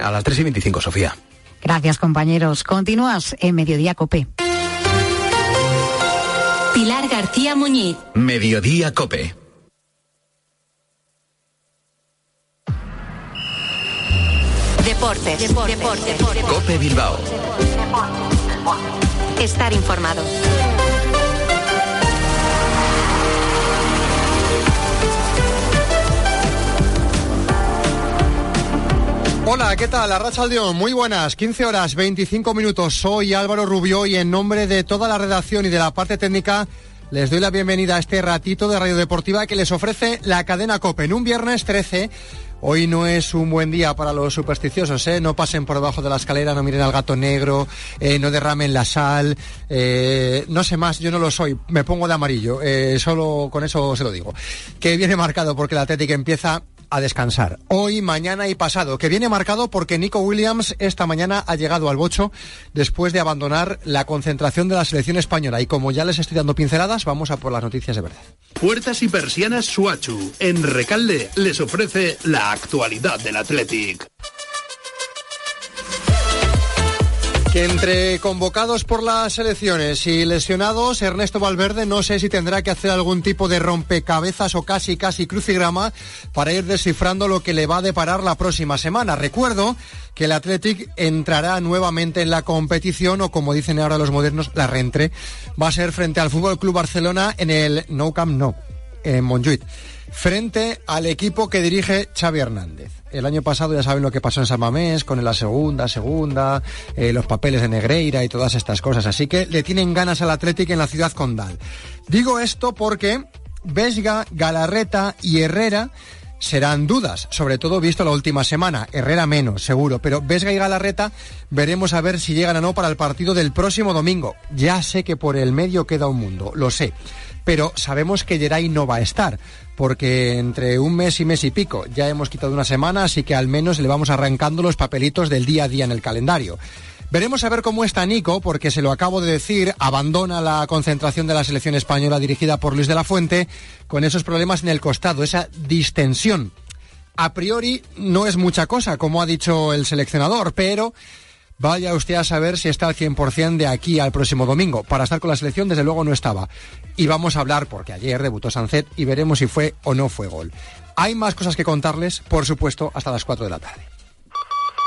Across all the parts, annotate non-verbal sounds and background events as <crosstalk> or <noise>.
A las 3 y 25, Sofía. Gracias, compañeros. Continúas en Mediodía Cope. Pilar García Muñiz. Mediodía Cope. Deportes. Deportes. Cope Bilbao. Estar informado. Hola, ¿qué tal? Arracha Aldeón, muy buenas, 15 horas 25 minutos. Soy Álvaro Rubio y en nombre de toda la redacción y de la parte técnica les doy la bienvenida a este ratito de Radio Deportiva que les ofrece la cadena COPE en un viernes 13. Hoy no es un buen día para los supersticiosos, ¿eh? No pasen por debajo de la escalera, no miren al gato negro, eh, no derramen la sal, eh, no sé más, yo no lo soy, me pongo de amarillo, eh, solo con eso se lo digo. Que viene marcado porque la Atlética empieza a descansar. Hoy, mañana y pasado, que viene marcado porque Nico Williams esta mañana ha llegado al bocho después de abandonar la concentración de la selección española. Y como ya les estoy dando pinceladas, vamos a por las noticias de verdad. Puertas y persianas Suachu. En Recalde les ofrece la actualidad del Athletic. Que entre convocados por las elecciones y lesionados, Ernesto Valverde no sé si tendrá que hacer algún tipo de rompecabezas o casi casi crucigrama para ir descifrando lo que le va a deparar la próxima semana. Recuerdo que el Athletic entrará nuevamente en la competición o como dicen ahora los modernos, la reentre. Va a ser frente al Fútbol Club Barcelona en el No Camp No, en Montjuic, frente al equipo que dirige Xavi Hernández. El año pasado ya saben lo que pasó en San Mamés, con la segunda, segunda, eh, los papeles de Negreira y todas estas cosas. Así que le tienen ganas al Atlético en la ciudad condal. Digo esto porque Vesga, Galarreta y Herrera serán dudas, sobre todo visto la última semana. Herrera menos, seguro, pero Vesga y Galarreta veremos a ver si llegan o no para el partido del próximo domingo. Ya sé que por el medio queda un mundo, lo sé, pero sabemos que Geray no va a estar, porque entre un mes y mes y pico ya hemos quitado una semana, así que al menos le vamos arrancando los papelitos del día a día en el calendario. Veremos a ver cómo está Nico, porque se lo acabo de decir, abandona la concentración de la selección española dirigida por Luis de la Fuente con esos problemas en el costado, esa distensión. A priori no es mucha cosa, como ha dicho el seleccionador, pero vaya usted a saber si está al 100% de aquí al próximo domingo. Para estar con la selección, desde luego no estaba. Y vamos a hablar, porque ayer debutó Sancet, y veremos si fue o no fue gol. Hay más cosas que contarles, por supuesto, hasta las 4 de la tarde.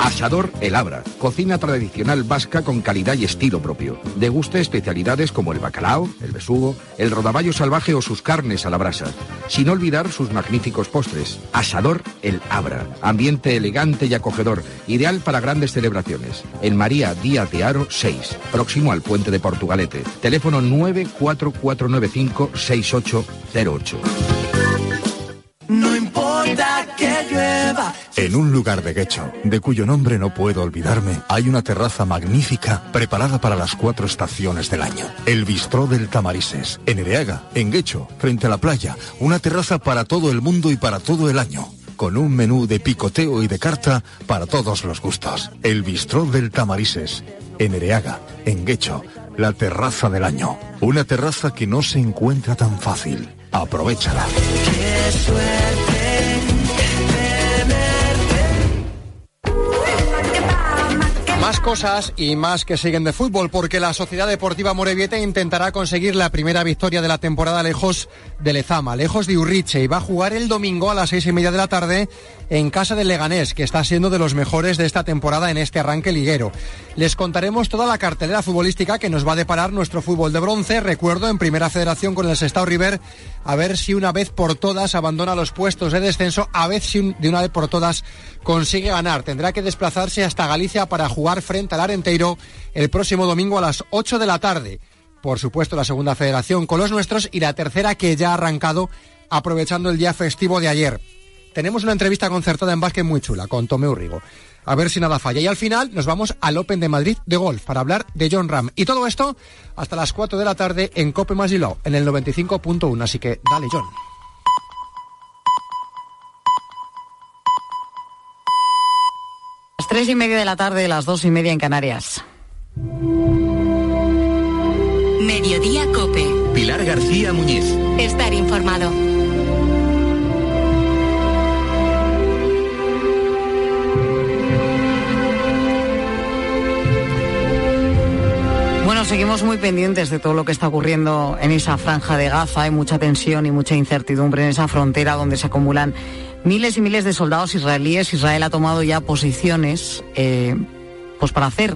Asador El Abra, cocina tradicional vasca con calidad y estilo propio. Deguste especialidades como el bacalao, el besugo, el rodaballo salvaje o sus carnes a la brasa. Sin olvidar sus magníficos postres. Asador El Abra, ambiente elegante y acogedor, ideal para grandes celebraciones. En María Díaz de Aro 6, próximo al puente de Portugalete. Teléfono 94495 6808. No importa. En un lugar de Guecho, de cuyo nombre no puedo olvidarme, hay una terraza magnífica preparada para las cuatro estaciones del año. El Bistró del Tamarises, en Ereaga, en Guecho, frente a la playa. Una terraza para todo el mundo y para todo el año. Con un menú de picoteo y de carta para todos los gustos. El Bistró del Tamarises, en Ereaga, en Guecho, la terraza del año. Una terraza que no se encuentra tan fácil. Aprovechala. Más cosas y más que siguen de fútbol, porque la Sociedad Deportiva Morevieta intentará conseguir la primera victoria de la temporada lejos de Lezama, lejos de Urriche, y va a jugar el domingo a las seis y media de la tarde en casa del Leganés, que está siendo de los mejores de esta temporada en este arranque liguero. Les contaremos toda la cartelera futbolística que nos va a deparar nuestro fútbol de bronce, recuerdo, en primera federación con el Sestao River, a ver si una vez por todas abandona los puestos de descenso, a ver si de una vez por todas consigue ganar. Tendrá que desplazarse hasta Galicia para jugar frente al Arenteiro el próximo domingo a las 8 de la tarde. Por supuesto, la segunda federación con los nuestros y la tercera que ya ha arrancado aprovechando el día festivo de ayer. Tenemos una entrevista concertada en básquet muy chula con Tomé Urrigo. a ver si nada falla. Y al final nos vamos al Open de Madrid de golf para hablar de John Ram. Y todo esto hasta las 4 de la tarde en Cope Masilao, en el 95.1. Así que dale, John. Las tres y media de la tarde, las dos y media en Canarias. Mediodía Cope. Pilar García Muñiz. Estar informado. Seguimos muy pendientes de todo lo que está ocurriendo en esa franja de Gaza. Hay mucha tensión y mucha incertidumbre en esa frontera donde se acumulan miles y miles de soldados israelíes. Israel ha tomado ya posiciones eh, pues para hacer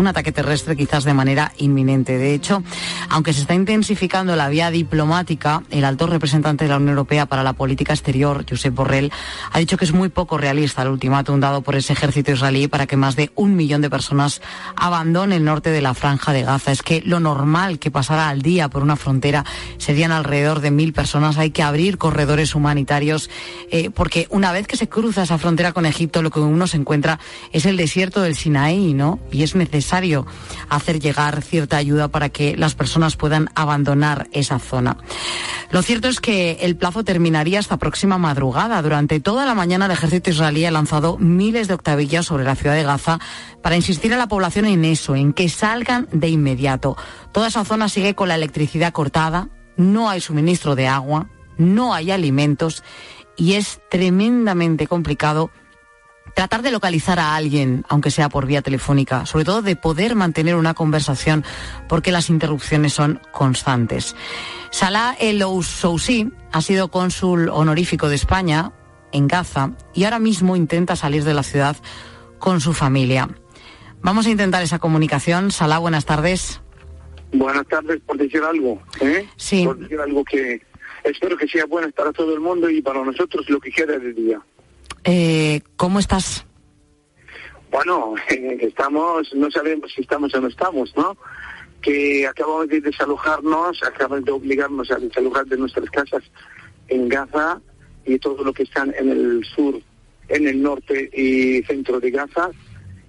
un ataque terrestre quizás de manera inminente. De hecho, aunque se está intensificando la vía diplomática, el alto representante de la Unión Europea para la política exterior, Josep Borrell, ha dicho que es muy poco realista el ultimátum dado por ese ejército israelí para que más de un millón de personas abandonen el norte de la franja de Gaza. Es que lo normal que pasara al día por una frontera serían alrededor de mil personas. Hay que abrir corredores humanitarios eh, porque una vez que se cruza esa frontera con Egipto, lo que uno se encuentra es el desierto del Sinaí, ¿no? Y es necesario hacer llegar cierta ayuda para que las personas puedan abandonar esa zona. Lo cierto es que el plazo terminaría esta próxima madrugada. Durante toda la mañana el ejército israelí ha lanzado miles de octavillas sobre la ciudad de Gaza para insistir a la población en eso, en que salgan de inmediato. Toda esa zona sigue con la electricidad cortada, no hay suministro de agua, no hay alimentos y es tremendamente complicado tratar de localizar a alguien, aunque sea por vía telefónica, sobre todo de poder mantener una conversación porque las interrupciones son constantes. Salah El Oussoussi ha sido cónsul honorífico de España en Gaza y ahora mismo intenta salir de la ciudad con su familia. Vamos a intentar esa comunicación. Salah, buenas tardes. Buenas tardes, por decir algo. ¿eh? Sí. Por decir algo que espero que sea bueno para todo el mundo y para nosotros lo que queda de día. Eh, ¿Cómo estás? Bueno, <laughs> estamos, no sabemos si estamos o no estamos, ¿no? Que acabamos de desalojarnos, acabamos de obligarnos a desalojar de nuestras casas en Gaza y todo lo que están en el sur, en el norte y centro de Gaza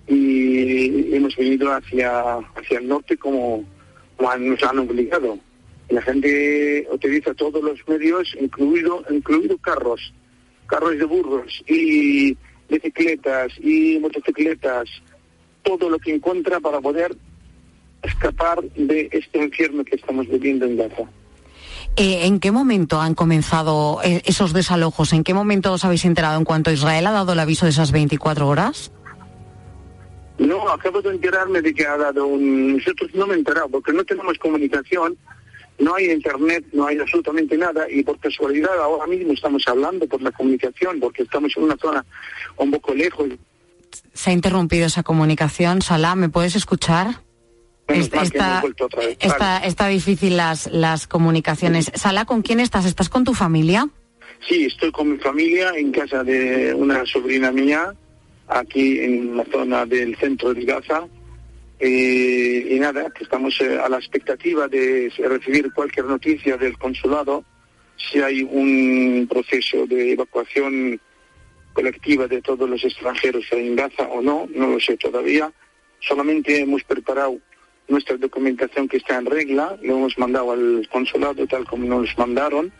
y hemos venido hacia, hacia el norte como, como nos han obligado. La gente utiliza todos los medios, incluido, incluido carros, carros de burros y bicicletas y motocicletas, todo lo que encuentra para poder escapar de este infierno que estamos viviendo en Gaza. Eh, ¿En qué momento han comenzado eh, esos desalojos? ¿En qué momento os habéis enterado en cuanto Israel ha dado el aviso de esas 24 horas? No, acabo de enterarme de que ha dado un... Nosotros no me he enterado porque no tenemos comunicación, no hay internet, no hay absolutamente nada y por casualidad ahora mismo estamos hablando por la comunicación porque estamos en una zona un poco lejos. Se ha interrumpido esa comunicación. Salah, ¿me puedes escuchar? Está, vez. está, Vale. está difícil las, las comunicaciones. Salah, ¿con quién estás? ¿Estás con tu familia? Sí, estoy con mi familia en casa de una sobrina mía, aquí en la zona del centro de Gaza. Eh, y nada, que estamos eh, a la expectativa de recibir cualquier noticia del consulado, si hay un proceso de evacuación colectiva de todos los extranjeros en Gaza o no, no lo sé todavía. Solamente hemos preparado nuestra documentación que está en regla, lo hemos mandado al consulado tal como nos mandaron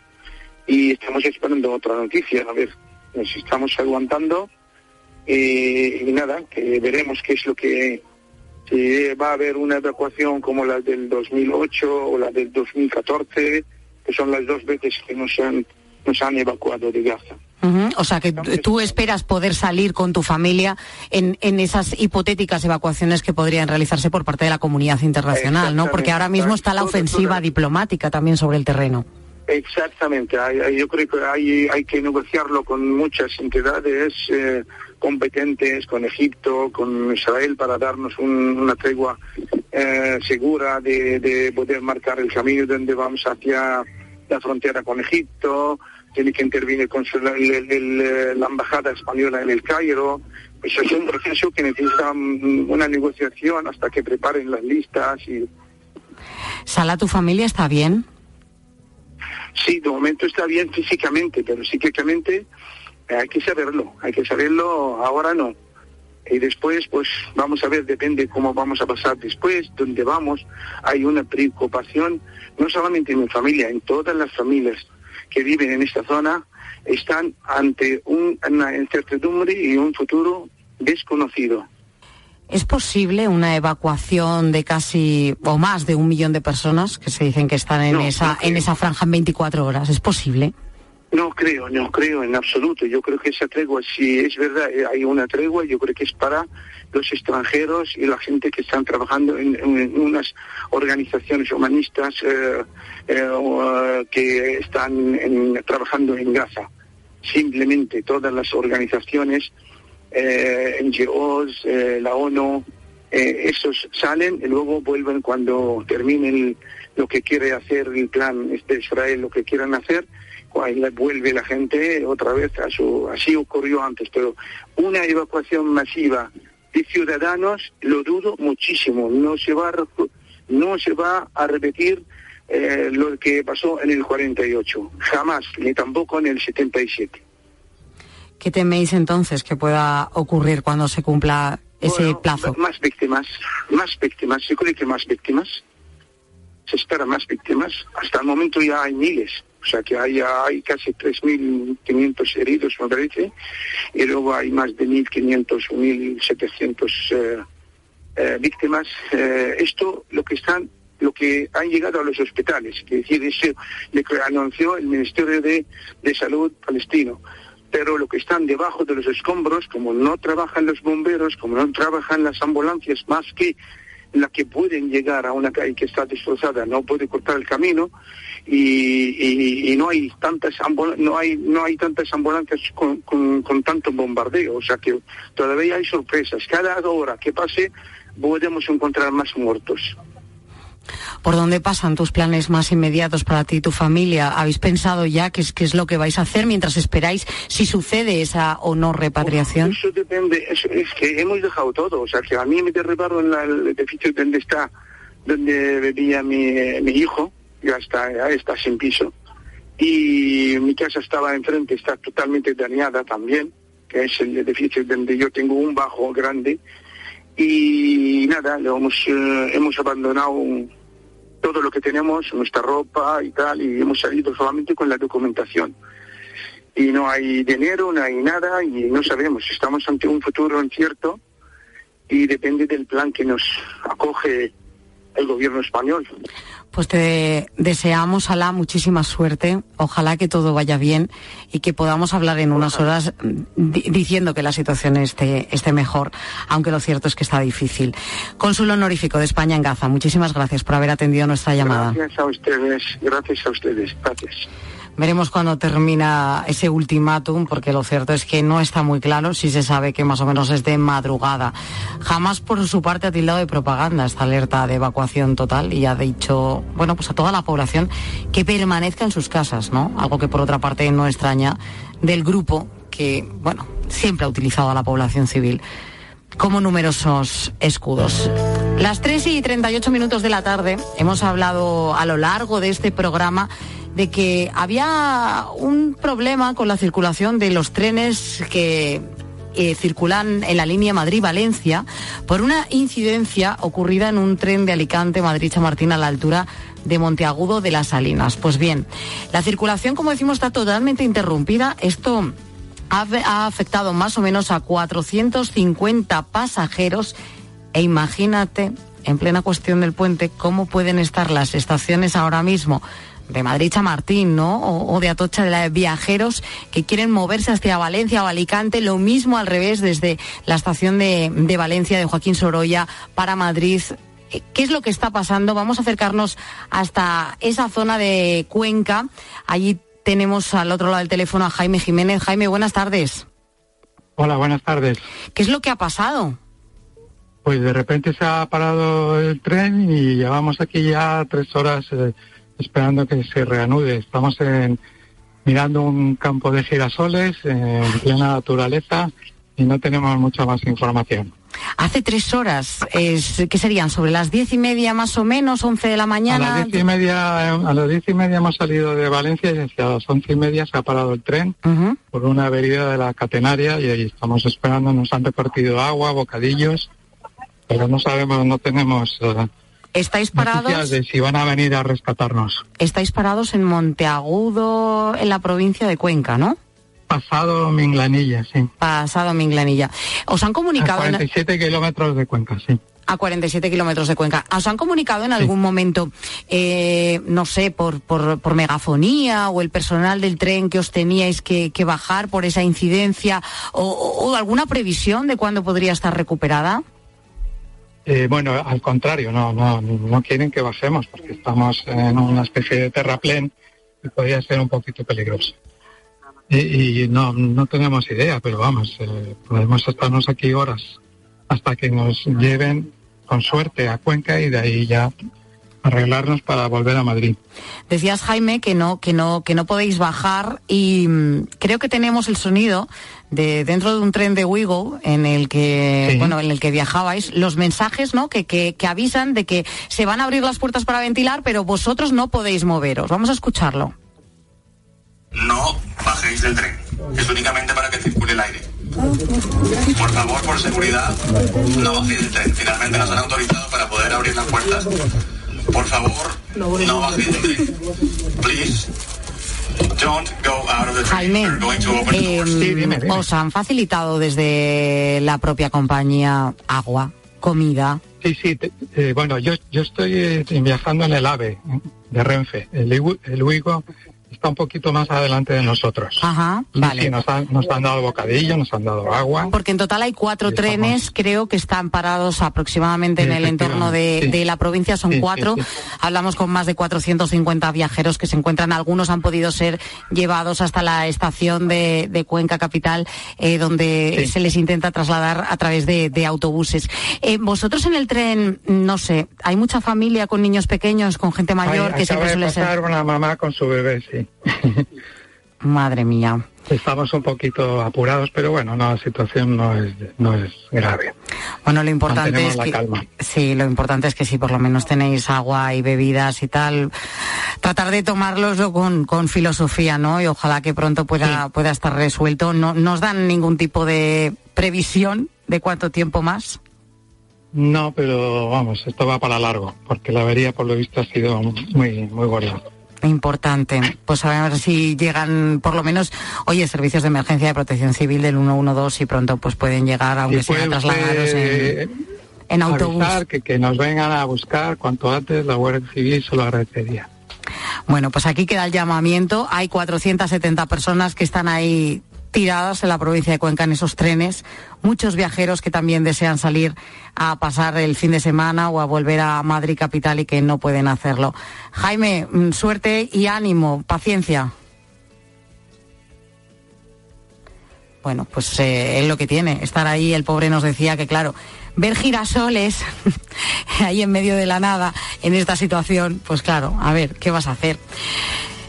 y estamos esperando otra noticia, a ver, nos estamos aguantando eh, y nada, que veremos qué es lo que si va a haber una evacuación como la del 2008 o la del 2014, que son las dos veces que nos han, nos han evacuado de Gaza. O sea, que tú esperas poder salir con tu familia en, en esas hipotéticas evacuaciones que podrían realizarse por parte de la comunidad internacional, ¿no? Porque ahora mismo está la ofensiva diplomática también sobre el terreno. Exactamente, hay- hay- yo creo que hay, hay que negociarlo con muchas entidades eh, competentes, con Egipto, con Israel, para darnos un- una tregua eh, segura de, de poder marcar el camino donde vamos hacia la frontera con Egipto, tiene que intervenir con su- el- el- el- la embajada española en el Cairo. Pues es un proceso que necesita una negociación hasta que preparen las listas y Sala, ¿tu familia está bien? Sí, de momento está bien físicamente, pero psíquicamente hay que saberlo, hay que saberlo, ahora no. y después pues vamos a ver, depende cómo vamos a pasar después, dónde vamos, hay una preocupación, no solamente en mi familia, en todas las familias que viven en esta zona, están ante una incertidumbre y un futuro desconocido. ¿Es posible una evacuación de casi o más de un millón de personas que se dicen que están en esa en esa franja en 24 horas? ¿Es posible? No creo, no creo en absoluto. Yo creo que esa tregua, si es verdad, eh, hay una tregua, yo creo que es para los extranjeros y la gente que están trabajando en, unas organizaciones humanistas eh, eh, que están trabajando en Gaza. Simplemente todas las organizaciones, NGOs, la ONU, esos salen y luego vuelven cuando terminen lo que quiere hacer el plan de Israel, lo que quieran hacer vuelve la gente otra vez a su... Así ocurrió antes, pero una evacuación masiva de ciudadanos lo dudo muchísimo. No se va a, no se va a repetir eh, lo que pasó en el 48, jamás, ni tampoco en el 77. ¿Qué teméis entonces que pueda ocurrir cuando se cumpla ese plazo? Más víctimas, más víctimas, se cree que más víctimas, se espera más víctimas, hasta el momento ya hay miles o sea que hay, hay casi 3.500 heridos, me parece, y luego hay más de 1.500 o 1.700 eh, eh, víctimas. Eh, esto lo que están lo que han llegado a los hospitales, que decir, eso anunció el Ministerio de, de Salud palestino pero lo que están debajo de los escombros, como no trabajan los bomberos, como no trabajan las ambulancias, más que la que pueden llegar a una calle que está destrozada, no puede cortar el camino, y, no hay tantas no hay no hay tantas ambulancias con, tanto bombardeo o sea que todavía hay sorpresas. Cada hora que pase podemos encontrar más muertos ¿Por dónde pasan tus planes más inmediatos para ti y tu familia? ¿Habéis pensado ya qué es, qué es lo que vais a hacer mientras esperáis si sucede esa o no repatriación? Eso depende, es que hemos dejado todo. O sea, que a mí me derribaron el edificio donde está, donde vivía mi, mi hijo, ya está, ya está sin piso. Y mi casa estaba enfrente, está totalmente dañada también, que es el edificio donde yo tengo un bajo grande. Y nada, lo hemos, eh, hemos abandonado todo lo que tenemos, nuestra ropa y tal, y hemos salido solamente con la documentación. Y no hay dinero, no hay nada, y no sabemos, estamos ante un futuro incierto y depende del plan que nos acoge el gobierno español. Pues te deseamos, Alá, muchísima suerte. Ojalá que todo vaya bien y que podamos hablar en unas horas diciendo que la situación esté, esté mejor, aunque lo cierto es que está difícil. Cónsul honorífico de España en Gaza, muchísimas gracias por haber atendido nuestra llamada. Gracias a ustedes, gracias a ustedes, gracias. Veremos cuándo termina ese ultimátum, porque lo cierto es que no está muy claro si se sabe que más o menos es de madrugada. Jamás por su parte ha tildado de propaganda esta alerta de evacuación total y ha dicho, bueno, pues a toda la población que permanezca en sus casas, ¿no? Algo que por otra parte no extraña del grupo que, bueno, siempre ha utilizado a la población civil como numerosos escudos. Las 3 y 38 minutos de la tarde hemos hablado a lo largo de este programa de que había un problema con la circulación de los trenes que eh, circulan en la línea Madrid-Valencia por una incidencia ocurrida en un tren de Alicante-Madrid-Chamartín a la altura de Monteagudo de las Salinas. Pues bien, la circulación, como decimos, está totalmente interrumpida. Esto ha, ha afectado más o menos a 450 pasajeros e imagínate, en plena cuestión del puente, cómo pueden estar las estaciones ahora mismo de Madrid Chamartín, ¿no? O, de Atocha de viajeros que quieren moverse hacia Valencia o Alicante, lo mismo al revés desde la estación de, de Valencia de Joaquín Sorolla para Madrid. Eh, ¿Qué es lo que está pasando? Vamos a acercarnos hasta esa zona de Cuenca. Allí tenemos al otro lado del teléfono a Jaime Jiménez. Jaime, buenas tardes. Hola, buenas tardes. ¿Qué es lo que ha pasado? Pues de repente se ha parado el tren y llevamos aquí ya tres horas eh, esperando que se reanude. Estamos en, mirando un campo de girasoles en plena naturaleza y no tenemos mucha más información. Hace tres horas, es, ¿qué serían? ¿Sobre las diez y media más o menos, once de la mañana? A las diez y media, a las diez y media hemos salido de Valencia y hacia las once y media se ha parado el tren por una avería de la catenaria y ahí estamos esperando, nos han repartido agua, bocadillos, pero no sabemos, no tenemos... eh, ¿Estáis parados? de si van a venir a rescatarnos. Estáis parados en Monteagudo, en la provincia de Cuenca, ¿no? Pasado Minglanilla, sí. Pasado Minglanilla. ¿Os han A comunicado en- 47 kilómetros de Cuenca, sí. a 47 kilómetros de Cuenca. ¿Os han comunicado en algún momento, eh, no sé, por, por, por megafonía o el personal del tren que os teníais que, que bajar por esa incidencia o alguna previsión de cuándo podría estar recuperada? Eh, bueno, al contrario, no, no, no quieren que bajemos porque estamos en una especie de terraplén y podría ser un poquito peligroso. Y, no, no tenemos idea, pero vamos, eh, podemos estarnos aquí horas hasta que nos lleven con suerte a Cuenca y de ahí ya arreglarnos para volver a Madrid. Decías Jaime que no que no que no podéis bajar y mm, creo que tenemos el sonido de dentro de un tren de Wigo en el que Sí. bueno en el que viajabais los mensajes no que, que que avisan de que se van a abrir las puertas para ventilar pero vosotros no podéis moveros vamos a escucharlo No bajéis del tren. Es únicamente para que circule el aire. Por favor, por seguridad, no bajéis del tren. Finalmente nos han autorizado para poder abrir las puertas. Por favor, no. Please, don't go out of the train. Jaime We're going to open the doors. os han facilitado desde la propia compañía agua comida Sí, sí, te- eh, bueno, yo, yo estoy eh, viajando en el AVE de Renfe. El, el Uigo está un poquito más adelante de nosotros. Ajá, vale. sí, nos han, nos han dado bocadillo, nos han dado agua. Porque en total hay cuatro estamos- trenes, creo que están parados aproximadamente en el entorno de, sí. de la provincia, son cuatro. Hablamos con más de 450 viajeros que se encuentran, algunos han podido ser llevados hasta la estación de, de Cuenca Capital, eh, donde se les intenta trasladar a través de, de autobuses. Eh, vosotros en el tren, no sé, hay mucha familia con niños pequeños, con gente mayor, que siempre suele pasar ser. una mamá con su bebé, sí. <laughs> Madre mía. Estamos un poquito apurados, pero bueno, no, la situación no es, no es grave. Bueno, lo importante Mantenemos es la que calma. sí, lo importante es que si por lo menos tenéis agua y bebidas y tal, tratar de tomárnoslo con, con filosofía, ¿no? Y ojalá que pronto pueda pueda estar resuelto. No nos dan ningún tipo de previsión de cuánto tiempo más. No, pero vamos, esto va para largo, porque la avería por lo visto ha sido muy, muy gorda. Importante. Pues a ver si llegan, por lo menos, oye, servicios de emergencia de protección civil del 112 y pronto pues pueden llegar, aunque sea trasladados en, en autobús. que, que nos vengan a buscar cuanto antes, la Guardia Civil se lo agradecería. Bueno, pues aquí queda el llamamiento. Hay 470 personas que están ahí tiradas en la provincia de Cuenca en esos trenes. Muchos viajeros que también desean salir a pasar el fin de semana o a volver a Madrid capital y que no pueden hacerlo. Jaime, mm, suerte y ánimo, paciencia. Bueno, pues eh, es lo que tiene, estar ahí. El pobre nos decía que, claro, ver girasoles <laughs> ahí en medio de la nada en esta situación, pues claro, a ver, ¿qué vas a hacer?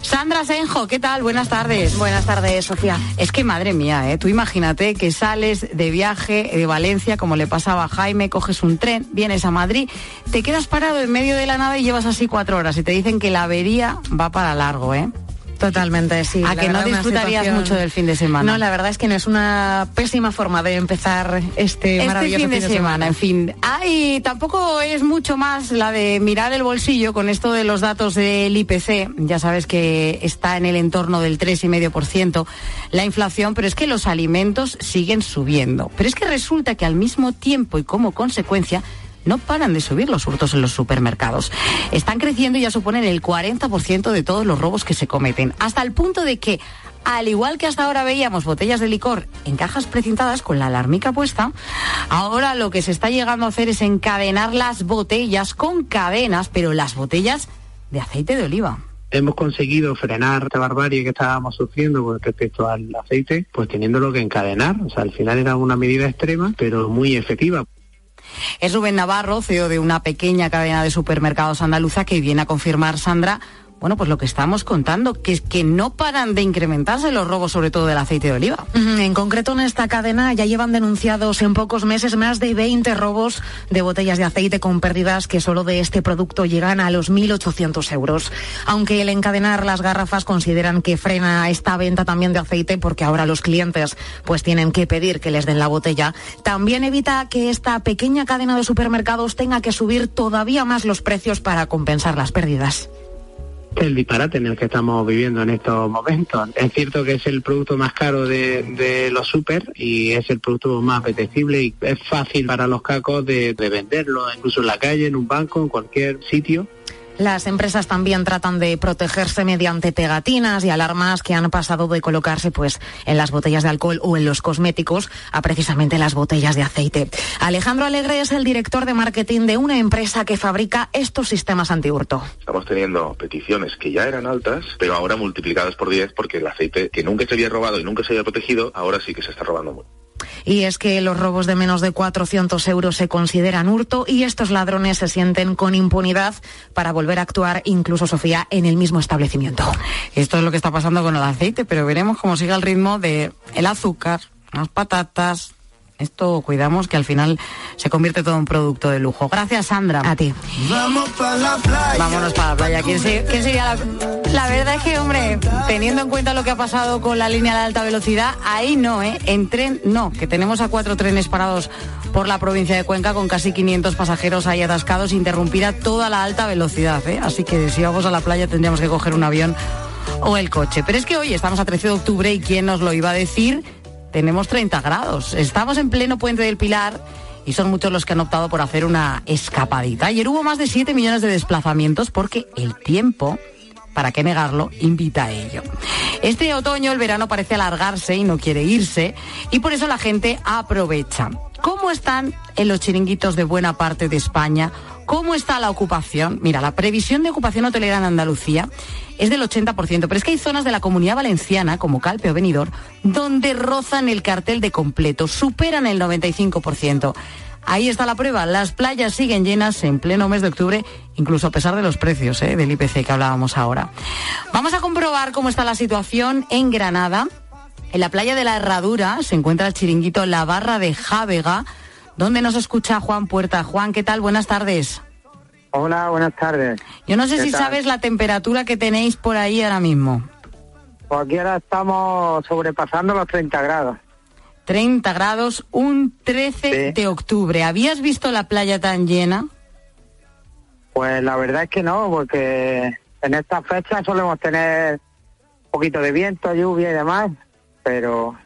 Sandra Senjo, ¿qué tal? Buenas tardes. Buenas tardes, Sofía. Es que madre mía, ¿eh? tú imagínate que sales de viaje de Valencia, como le pasaba a Jaime, coges un tren, vienes a Madrid, te quedas parado en medio de la nada y llevas así cuatro horas y te dicen que la avería va para largo, ¿eh? Totalmente, sí. A La que no disfrutarías situación- mucho del fin de semana. No, la verdad es que no es una pésima forma de empezar este, este maravilloso fin de, semana, en fin. Ay, tampoco es mucho más la de mirar el bolsillo con esto de los datos del IPC. Ya sabes que está en el entorno del 3,5% la inflación, pero es que los alimentos siguen subiendo. Pero es que resulta que al mismo tiempo y como consecuencia no paran de subir los hurtos en los supermercados. Están creciendo y ya suponen el 40% de todos los robos que se cometen, hasta el punto de que al igual que hasta ahora veíamos botellas de licor en cajas precintadas con la alarmica puesta, ahora lo que se está llegando a hacer es encadenar las botellas con cadenas, pero las botellas de aceite de oliva. hemos conseguido frenar esta barbarie que estábamos sufriendo con respecto al aceite, pues teniéndolo que encadenar. O sea, al final era una medida extrema, pero muy efectiva. Es Rubén Navarro, CEO de una pequeña cadena de supermercados andaluza, que viene a confirmar, Sandra, bueno, pues lo que estamos contando, que es que no paran de incrementarse los robos, sobre todo del aceite de oliva. En concreto, en esta cadena ya llevan denunciados en pocos meses más de 20 robos de botellas de aceite con pérdidas que solo de este producto llegan a los 1.800 euros. Aunque el encadenar las garrafas consideran que frena esta venta también de aceite porque ahora los clientes pues tienen que pedir que les den la botella, también evita que esta pequeña cadena de supermercados tenga que subir todavía más los precios para compensar las pérdidas el disparate en el que estamos viviendo en estos momentos. Es cierto que es el producto más caro de, los super y es el producto más apetecible y es fácil para los cacos de, de venderlo, incluso en la calle, en un banco, en cualquier sitio. Las empresas también tratan de protegerse mediante pegatinas y alarmas que han pasado de colocarse pues en las botellas de alcohol o en los cosméticos a precisamente las botellas de aceite. Alejandro Alegre es el director de marketing de una empresa que fabrica estos sistemas antihurto. Estamos teniendo peticiones que ya eran altas, pero ahora multiplicadas por 10 porque el aceite que nunca se había robado y nunca se había protegido, ahora sí que se está robando mucho. Y es que los robos de menos de 400 euros se consideran hurto y estos ladrones se sienten con impunidad para volver a actuar, incluso Sofía, en el mismo establecimiento. Esto es lo que está pasando con el aceite, pero veremos cómo sigue el ritmo de el azúcar, las patatas, esto cuidamos que al final se convierte todo en producto de lujo. Gracias, Sandra. A ti. Vamos para la playa. Vámonos para la playa. ¿Quién, se- quién sería la... La verdad es que, hombre, teniendo en cuenta lo que ha pasado con la línea de alta velocidad, ahí no, ¿eh? En tren no, que tenemos a cuatro trenes parados por la provincia de Cuenca con casi 500 pasajeros ahí atascados, interrumpida toda la alta velocidad, ¿eh? Así que si vamos a la playa tendríamos que coger un avión o el coche. Pero es que hoy estamos a 13 de octubre y quién nos lo iba a decir, tenemos 30 grados. Estamos en pleno puente del Pilar y son muchos los que han optado por hacer una escapadita. Ayer hubo más de 7 millones de desplazamientos porque el tiempo, para qué negarlo, invita a ello. Este otoño el verano parece alargarse y no quiere irse y por eso la gente aprovecha. ¿Cómo están en los chiringuitos de buena parte de España? ¿Cómo está la ocupación? Mira, la previsión de ocupación hotelera en Andalucía es del 80%, pero es que hay zonas de la comunidad valenciana, como Calpe o Benidorm, donde rozan el cartel de completo, superan el 95%. Ahí está la prueba, las playas siguen llenas en pleno mes de octubre, incluso a pesar de los precios ¿eh? del IPC que hablábamos ahora. Vamos a comprobar cómo está la situación en Granada. En la playa de la Herradura se encuentra el chiringuito La Barra de Jávega, donde nos escucha Juan Puerta. Juan, ¿qué tal? Buenas tardes. Hola, buenas tardes. Yo no sé ¿Qué si tal? sabes la temperatura que tenéis por ahí ahora mismo. Pues aquí ahora estamos sobrepasando los 30 grados. 30 grados, un 13 de octubre. ¿Habías visto la playa tan llena? Pues la verdad es que no, porque en estas fechas solemos tener un poquito de viento, lluvia y demás, pero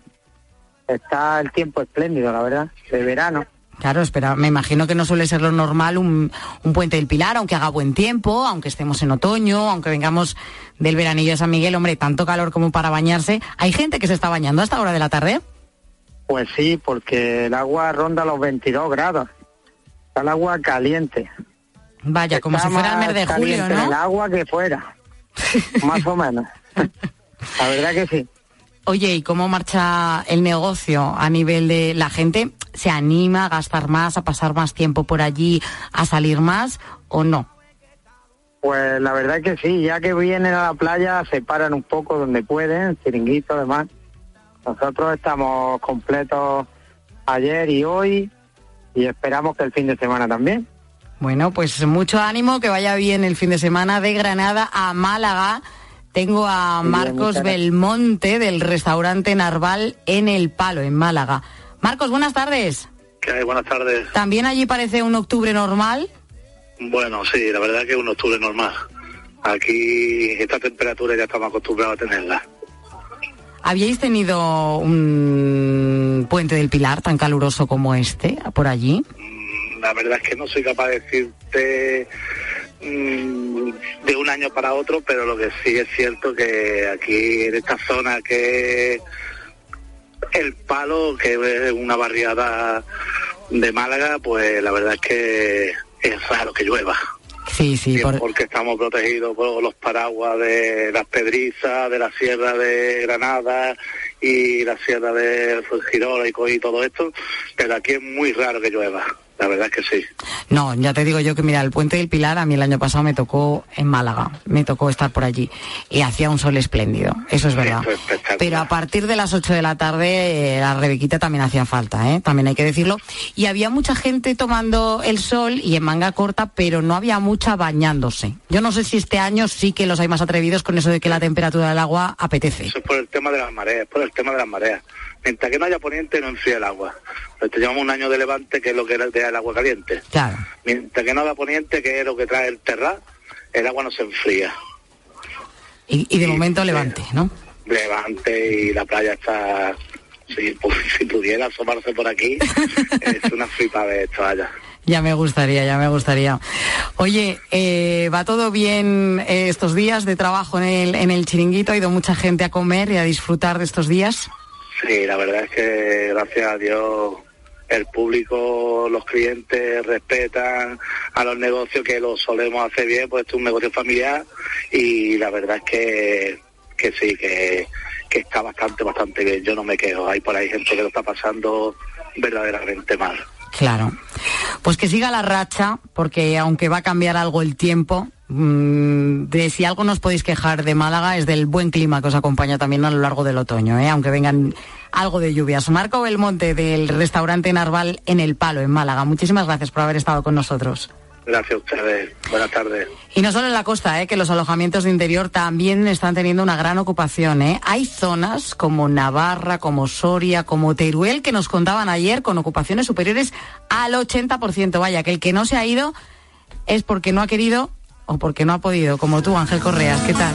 está el tiempo espléndido, la verdad, de verano. Claro, espera, me imagino que no suele ser lo normal un, un puente del Pilar, aunque haga buen tiempo, aunque estemos en otoño, aunque vengamos del veranillo de San Miguel, hombre, tanto calor como para bañarse. ¿Hay gente que se está bañando a esta hora de la tarde? Pues sí, porque el agua ronda los 22 grados. Está el agua caliente. Vaya, como si fuera el mes de julio, ¿no? El agua que fuera, más o menos. <laughs> La verdad que sí. Oye, ¿y cómo marcha el negocio a nivel de la gente? ¿Se anima a gastar más, a pasar más tiempo por allí, a salir más o no? Pues la verdad que sí, ya que vienen a la playa se paran un poco donde pueden, chiringuitos, demás. Nosotros estamos completos ayer y hoy y esperamos que el fin de semana también. Bueno, pues mucho ánimo, que vaya bien el fin de semana de Granada a Málaga. Tengo a Marcos. Belmonte del restaurante Narval en El Palo, en Málaga. Marcos, buenas tardes. ¿Qué hay? Buenas tardes. ¿También allí parece un octubre normal? Bueno, sí, la verdad que es un octubre normal. Aquí esta temperatura ya estamos acostumbrados a tenerla. ¿Habíais tenido un puente del Pilar tan caluroso como este por allí? La verdad es que no soy capaz de decirte mm, de un año para otro, pero lo que sí es cierto que aquí en esta zona que el palo, que es una barriada de Málaga, pues la verdad es que es raro que llueva. Sí, sí, por- porque estamos protegidos por los paraguas de las Pedrizas, de la Sierra de Granada y la Sierra de Fuengirola y, co- y todo esto, pero aquí es muy raro que llueva. La verdad que sí. No, ya te digo yo que mira, el puente del Pilar a mí el año pasado me tocó en Málaga, me tocó estar por allí y hacía un sol espléndido, eso es verdad. Pero a partir de las 8 de la tarde eh, la Rebequita también hacía falta, ¿eh? también hay que decirlo. Y había mucha gente tomando el sol y en manga corta, pero no había mucha bañándose. Yo no sé si este año sí que los hay más atrevidos con eso de que la temperatura del agua apetece. Eso es por el tema de las mareas, por el tema de las mareas. Mientras que no haya poniente no enfría el agua. Te llevamos un año de levante que es lo que era el agua caliente. Claro. Mientras que no haya poniente que es lo que trae el terra, el agua no se enfría. Y, de momento levante, ¿no? Levante y la playa está... Si, <laughs> si pudiera asomarse por aquí, <laughs> es una flipa de esto allá. Ya me gustaría, ya me gustaría. Oye, eh, ¿va todo bien eh, estos días de trabajo en el, en el chiringuito? ¿Ha ido mucha gente a comer y a disfrutar de estos días? Sí, la verdad es que gracias a Dios el público, los clientes respetan a los negocios que lo solemos hacer bien, pues esto es un negocio familiar y la verdad es que, que sí, que, que está bastante, bastante bien. Yo no me quejo, hay por ahí gente que lo está pasando verdaderamente mal. Claro. Pues que siga la racha, porque aunque va a cambiar algo el tiempo, de si algo nos podéis quejar de Málaga es del buen clima que os acompaña también a lo largo del otoño, ¿eh? aunque vengan algo de lluvias. Marco Belmonte del restaurante Narval en El Palo, en Málaga. Muchísimas gracias por haber estado con nosotros. Gracias a ustedes. Buenas tardes. Y no solo en la costa, ¿eh? que los alojamientos de interior también están teniendo una gran ocupación. ¿eh? Hay zonas como Navarra, como Soria, como Teruel, que nos contaban ayer con ocupaciones superiores al 80%. Vaya, que el que no se ha ido es porque no ha querido o porque no ha podido, como tú, Ángel Correas. ¿Qué tal?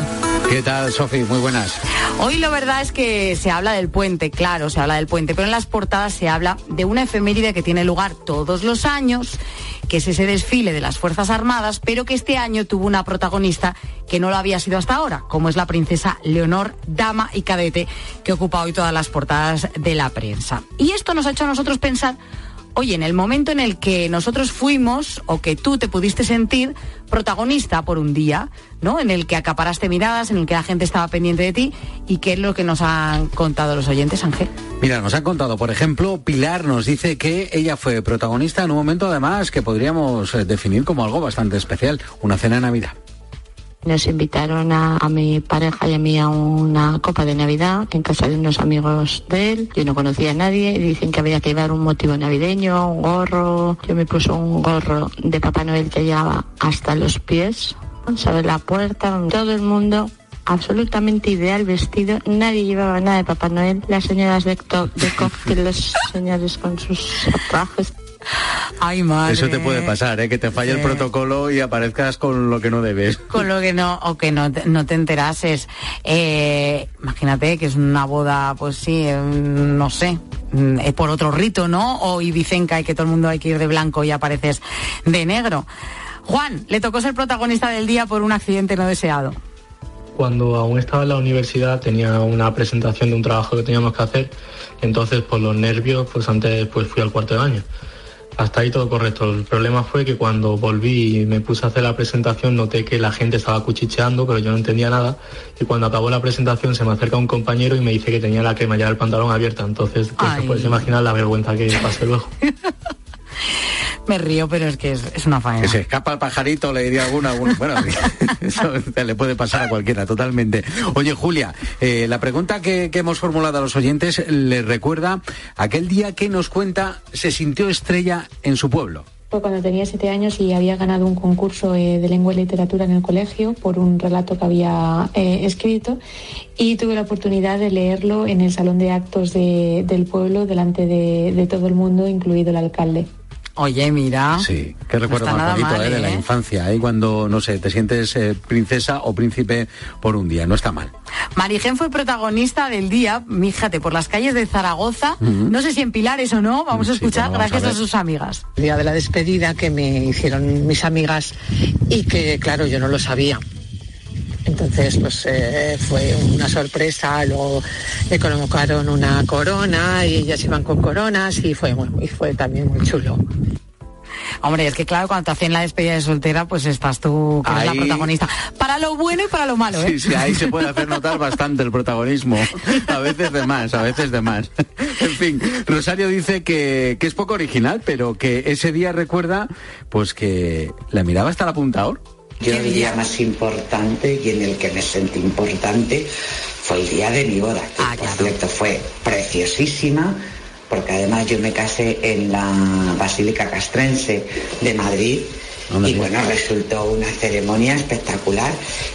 ¿Qué tal, Sofi? Muy buenas. Hoy la verdad es que se habla del puente, claro, se habla del puente, pero en las portadas se habla de una efeméride que tiene lugar todos los años, que es ese desfile de las Fuerzas Armadas, pero que este año tuvo una protagonista que no lo había sido hasta ahora, como es la princesa Leonor, dama y cadete, que ocupa hoy todas las portadas de la prensa. Y esto nos ha hecho a nosotros pensar oye, en el momento en el que nosotros fuimos o que tú te pudiste sentir protagonista por un día, ¿no? En el que acaparaste miradas, en el que la gente estaba pendiente de ti y qué es lo que nos han contado los oyentes, Ángel. Mira, nos han contado, por ejemplo, Pilar nos dice que ella fue protagonista en un momento además que podríamos eh, definir como algo bastante especial, una cena de Navidad. Nos invitaron a, mi pareja y a mí a una copa de Navidad en casa de unos amigos de él. Yo no conocía a nadie. Dicen que había que llevar un motivo navideño, un gorro. Yo me puse un gorro de Papá Noel que llevaba hasta los pies. Sobre la puerta, todo el mundo absolutamente ideal vestido. Nadie llevaba nada de Papá Noel. Las señoras de, de los señores con sus trajes <laughs> Ay, madre. Eso te puede pasar, ¿eh? que te falle el protocolo y aparezcas con lo que no debes. <laughs> Con lo que no, o que no, no te enterases. Eh, imagínate que es una boda, pues sí, eh, no sé, mm, por otro rito, ¿no? O Ibicenca y que todo el mundo hay que ir de blanco y apareces de negro. Juan, le tocó ser protagonista del día por un accidente no deseado. Cuando aún estaba en la universidad tenía una presentación de un trabajo que teníamos que hacer, entonces por los nervios, pues antes pues fui al cuarto de año. Hasta ahí todo correcto. El problema fue que cuando volví y me puse a hacer la presentación noté que la gente estaba cuchicheando, pero yo no entendía nada. Y cuando acabó la presentación se me acerca un compañero y me dice que tenía la cremallera del pantalón abierta. Entonces, pues, puedes imaginar la vergüenza que pasé luego. <laughs> Me río, pero es que es, una faena. Que se escapa el pajarito, le diría alguna. bueno, <laughs> eso le puede pasar a cualquiera, totalmente. Oye, Julia, eh, la pregunta que, hemos formulado a los oyentes le recuerda aquel día que nos cuenta se sintió estrella en su pueblo. Fue cuando tenía siete años y había ganado un concurso eh, de lengua y literatura en el colegio por un relato que había eh, escrito y tuve la oportunidad de leerlo en el salón de actos del pueblo delante de todo el mundo, incluido el alcalde. Oye, mira. Sí, qué recuerdo más bonito ¿eh? de la ¿eh? infancia, ahí cuando, no sé, te sientes eh, princesa o príncipe por un día, no está mal. Marigen fue protagonista del día, fíjate, por las calles de Zaragoza, no sé si en Pilares o no, vamos a escuchar gracias a, sus amigas. El día de la despedida que me hicieron mis amigas y que, claro, yo no lo sabía. Entonces, pues eh, fue una sorpresa. Luego le colocaron una corona y ellas iban con coronas y fue, y fue también muy chulo. Hombre, es que claro, cuando te hacen la despedida de soltera, pues estás tú, que eres la protagonista. Para lo bueno y para lo malo, ¿eh? Sí, sí, ahí se puede hacer notar bastante el protagonismo. A veces de más, a veces de más. En fin, Rosario dice que, que es poco original, pero que ese día recuerda pues que la miraba hasta el apuntador. Yo el día más importante y en el que me sentí importante fue el día de mi boda, que por cierto fue preciosísima, porque además yo me casé en la Basílica Castrense de Madrid y bueno, resultó una ceremonia espectacular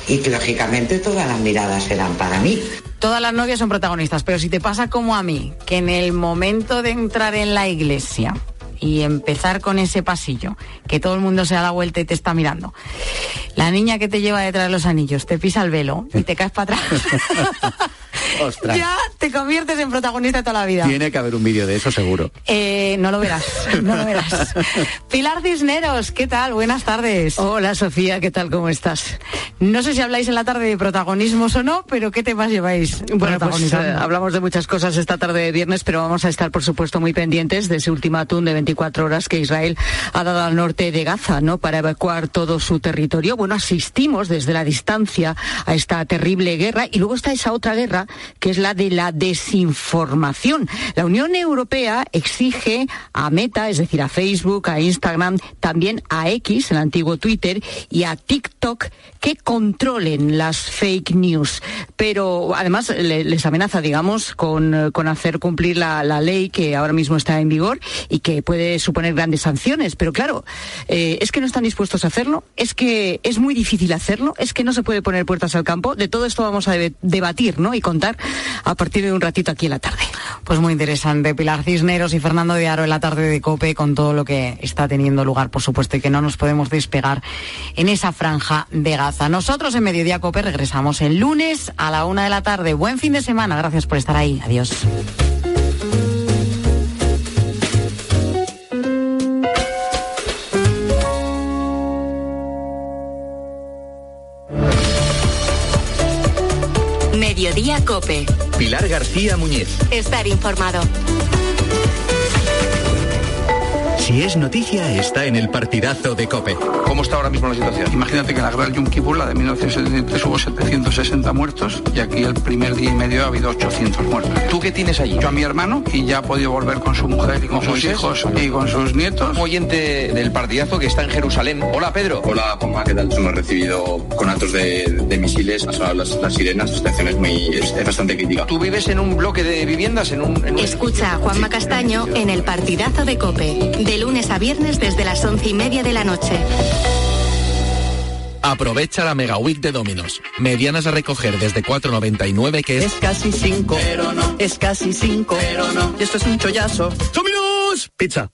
y que lógicamente todas las miradas eran para mí. Todas las novias son protagonistas, pero si te pasa como a mí, que en el momento de entrar en la iglesia y empezar con ese pasillo, que todo el mundo se da la vuelta y te está mirando. La niña que te lleva detrás de los anillos te pisa el velo y te caes para atrás. <laughs> Ostras. ya te conviertes en protagonista toda la vida. Tiene que haber un vídeo de eso seguro. Eh, no lo verás, no lo verás. <laughs> Pilar Cisneros, ¿qué tal? Buenas tardes. Hola Sofía, ¿qué tal? ¿Cómo estás? No sé si habláis en la tarde de protagonismos o no, pero ¿qué temas lleváis? Bueno, pues, eh, hablamos de muchas cosas esta tarde de viernes, pero vamos a estar, por supuesto, muy pendientes de ese ultimátum de 24 horas que Israel ha dado al norte de Gaza, ¿no? Para evacuar todo su territorio. Bueno, asistimos desde la distancia a esta terrible guerra y luego está esa otra guerra que es la de la desinformación. La Unión Europea exige a Meta, es decir, a Facebook, a Instagram, también a X, el antiguo Twitter, y a TikTok que controlen las fake news. Pero además le- les amenaza, digamos, con, con hacer cumplir la, ley que ahora mismo está en vigor y que puede suponer grandes sanciones. Pero claro, eh, es que no están dispuestos a hacerlo, es que es muy difícil hacerlo, es que no se puede poner puertas al campo. De todo esto vamos a debatir ¿no? y contar a partir de un ratito aquí en la tarde. Pues muy interesante. Pilar Cisneros y Fernando de Aro en la tarde de COPE con todo lo que está teniendo lugar, por supuesto, y que no nos podemos despegar en esa franja de Gaza. Nosotros en Mediodía COPE regresamos el lunes a la una de la tarde. Buen fin de semana. Gracias por estar ahí. Adiós. Cope. Pilar García Muñiz. Estar informado. Si es noticia, está en el partidazo de Cope. ¿Cómo está ahora mismo la situación? Imagínate que en la guerra del Yom Kippur, la de 1973, hubo 760 muertos y aquí el primer día y medio ha habido 800 muertos. ¿Tú qué tienes allí? Yo a mi hermano y ya ha podido volver con su mujer y con sus hijos y con sus nietos. Un oyente del partidazo que está en Jerusalén. Hola, Pedro. Hola, Juanma, ¿qué tal? Hemos recibido con actos de, de misiles, las, las sirenas, la situación es, muy, es, es bastante crítica. ¿Tú vives en un bloque de viviendas? En un, en un- Escucha a Juanma Castaño en el partidazo de Cope. De lunes a viernes desde las once y media de la noche. Aprovecha la Mega Week de Dominos. Medianas a recoger desde 4.99 que es... casi 5, pero no. Es casi 5, pero no. Y esto es un chollazo. ¡Dominos! Pizza.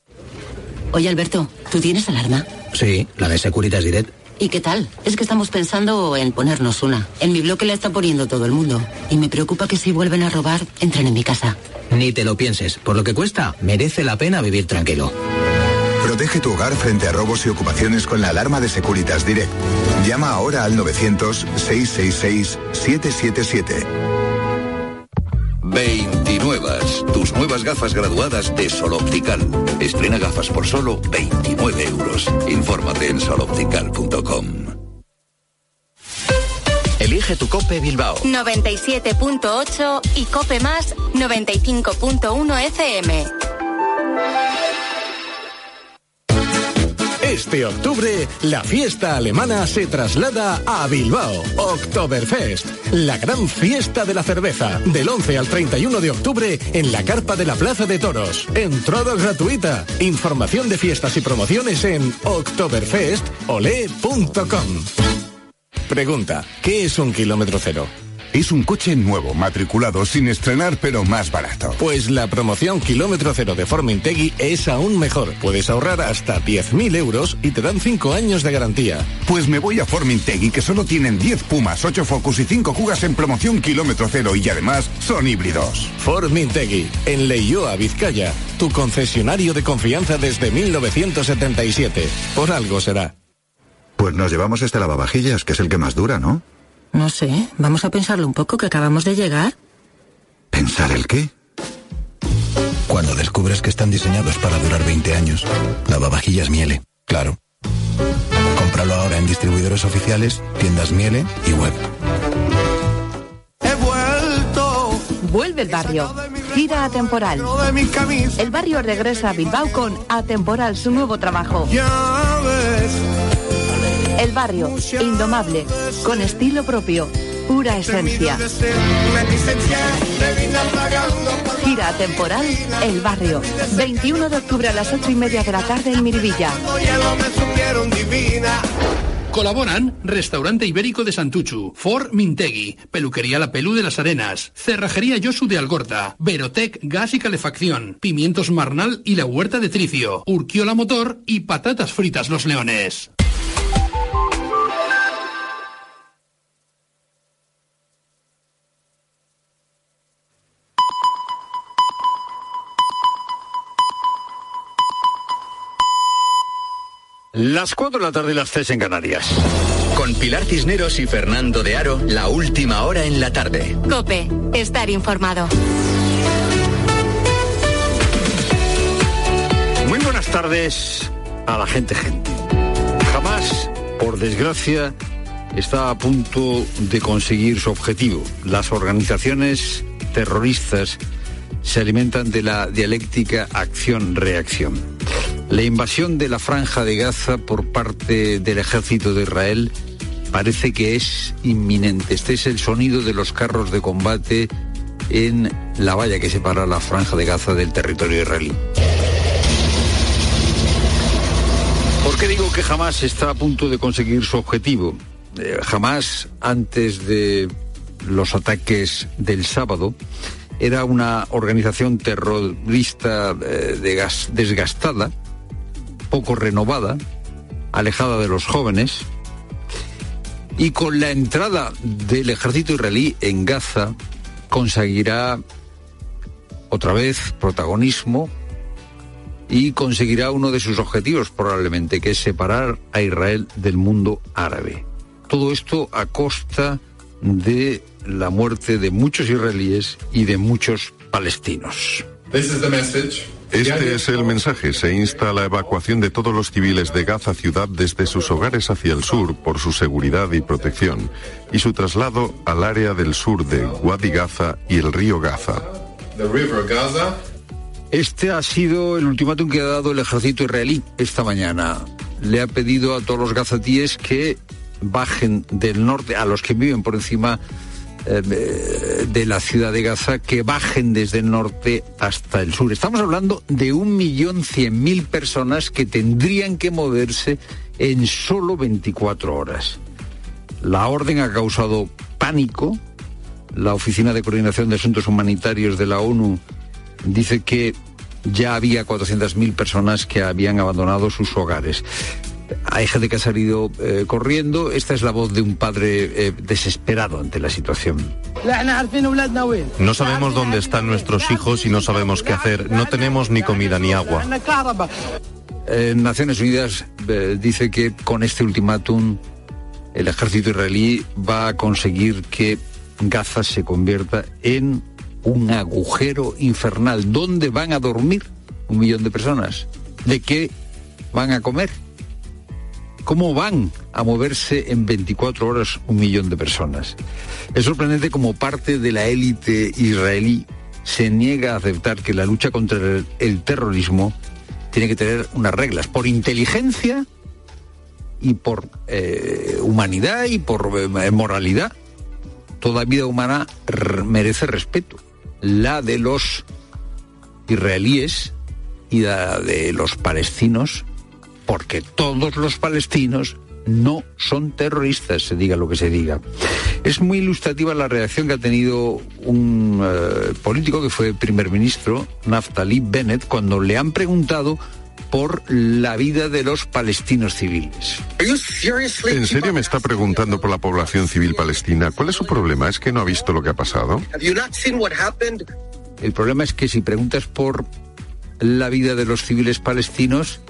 Oye, Alberto, ¿tú tienes alarma? Sí, la de Securitas Direct. ¿Y qué tal? Es que estamos pensando en ponernos una. En mi bloque la está poniendo todo el mundo. Y me preocupa que si vuelven a robar, entren en mi casa. Ni te lo pienses. Por lo que cuesta, merece la pena vivir tranquilo. Protege tu hogar frente a robos y ocupaciones con la alarma de Securitas Direct. Llama ahora al 900-666-777. 29. Tus nuevas gafas graduadas de Sol Optical. Estrena gafas por solo 29 euros. Infórmate en soloptical.com. Elige tu Cope Bilbao. 97.8 y Cope Más 95.1 FM. Este octubre, la fiesta alemana se traslada a Bilbao. Oktoberfest, la gran fiesta de la cerveza. Del 11 al 31 de octubre en la carpa de la Plaza de Toros. Entrada gratuita. Información de fiestas y promociones en oktoberfestole.com. Pregunta, ¿qué es un kilómetro cero? Es un coche nuevo, matriculado, sin estrenar, pero más barato. Pues la promoción Kilómetro Cero de Formintegui es aún mejor. Puedes ahorrar hasta 10.000 euros y te dan 5 años de garantía. Pues me voy a Formintegui, que solo tienen 10 Pumas, 8 Focus y 5 Cugas en promoción kilómetro cero y además son híbridos. Formintegui, en Leioa, Vizcaya, tu concesionario de confianza desde 1977. Por algo será. Pues nos llevamos este lavavajillas, que es el que más dura, ¿no? No sé, vamos a pensarlo un poco que acabamos de llegar. ¿Pensar el qué? Cuando descubres que están diseñados para durar 20 años, lavavajillas Miele, claro. Cómpralo ahora en distribuidores oficiales, tiendas Miele y web. Vuelve el barrio. gira atemporal. El barrio regresa a Bilbao con Atemporal, su nuevo trabajo. Barrio, indomable, con estilo propio, pura esencia. Gira temporal El Barrio. 21 de octubre a las 8 y media de la tarde en Miribilla. Colaboran Restaurante Ibérico de Santuchu, Fort Mintegui, Peluquería La Pelú de las Arenas, Cerrajería Yosu de Algorta, Verotec Gas y Calefacción, Pimientos Marnal y la Huerta de Tricio, Urquiola Motor y Patatas Fritas Los Leones. Las 4 de la tarde y las 3 en Canarias. Con Pilar Cisneros y Fernando de Aro, la última hora en la tarde. Cope, estar informado. Muy buenas tardes a la gente, gente. Jamás, por desgracia, está a punto de conseguir su objetivo. Las organizaciones terroristas se alimentan de la dialéctica acción-reacción. La invasión de la franja de Gaza por parte del ejército de Israel parece que es inminente. Este es el sonido de los carros de combate en la valla que separa la franja de Gaza del territorio israelí. ¿Por qué digo que jamás está a punto de conseguir su objetivo? Eh, jamás antes de los ataques del sábado era una organización terrorista eh, de gas, desgastada, poco renovada, alejada de los jóvenes, y con la entrada del ejército israelí en Gaza conseguirá otra vez protagonismo y conseguirá uno de sus objetivos probablemente, que es separar a Israel del mundo árabe. Todo esto a costa de la muerte de muchos israelíes y de muchos palestinos. Este es el mensaje. Se insta a la evacuación de todos los civiles de Gaza ciudad desde sus hogares hacia el sur por su seguridad y protección y su traslado al área del sur de Wadi Gaza y el río Gaza. Este ha sido el ultimátum que ha dado el ejército israelí esta mañana. Le ha pedido a todos los gazatíes que bajen del norte, a los que viven por encima eh, de la ciudad de Gaza, que bajen desde el norte hasta el sur. Estamos hablando de un millón cien mil personas que tendrían que moverse en solo 24 horas. La orden ha causado pánico. La Oficina de Coordinación de Asuntos Humanitarios de la ONU dice que ya había 400.000 personas que habían abandonado sus hogares. Hay gente que ha salido eh, corriendo. Esta es la voz de un padre eh, desesperado ante la situación. No sabemos dónde están nuestros hijos y no sabemos qué hacer. No tenemos ni comida ni agua. En Naciones Unidas eh, dice que con este ultimátum el ejército israelí va a conseguir que Gaza se convierta en un agujero infernal. ¿Dónde van a dormir un millón de personas? ¿De qué van a comer? ¿Cómo van a moverse en 24 horas un millón de personas? Es sorprendente como parte de la élite israelí se niega a aceptar que la lucha contra el, terrorismo tiene que tener unas reglas, por inteligencia y por eh, humanidad y por eh, moralidad. Toda vida humana merece respeto. La de los israelíes y la de los palestinos porque todos los palestinos no son terroristas, se diga lo que se diga. Es muy ilustrativa la reacción que ha tenido un eh, político que fue primer ministro, Naftali Bennett, cuando le han preguntado por la vida de los palestinos civiles. ¿En serio me está preguntando por la población civil palestina? ¿Cuál es su problema? ¿Es que no ha visto lo que ha pasado? El problema es que si preguntas por la vida de los civiles palestinos,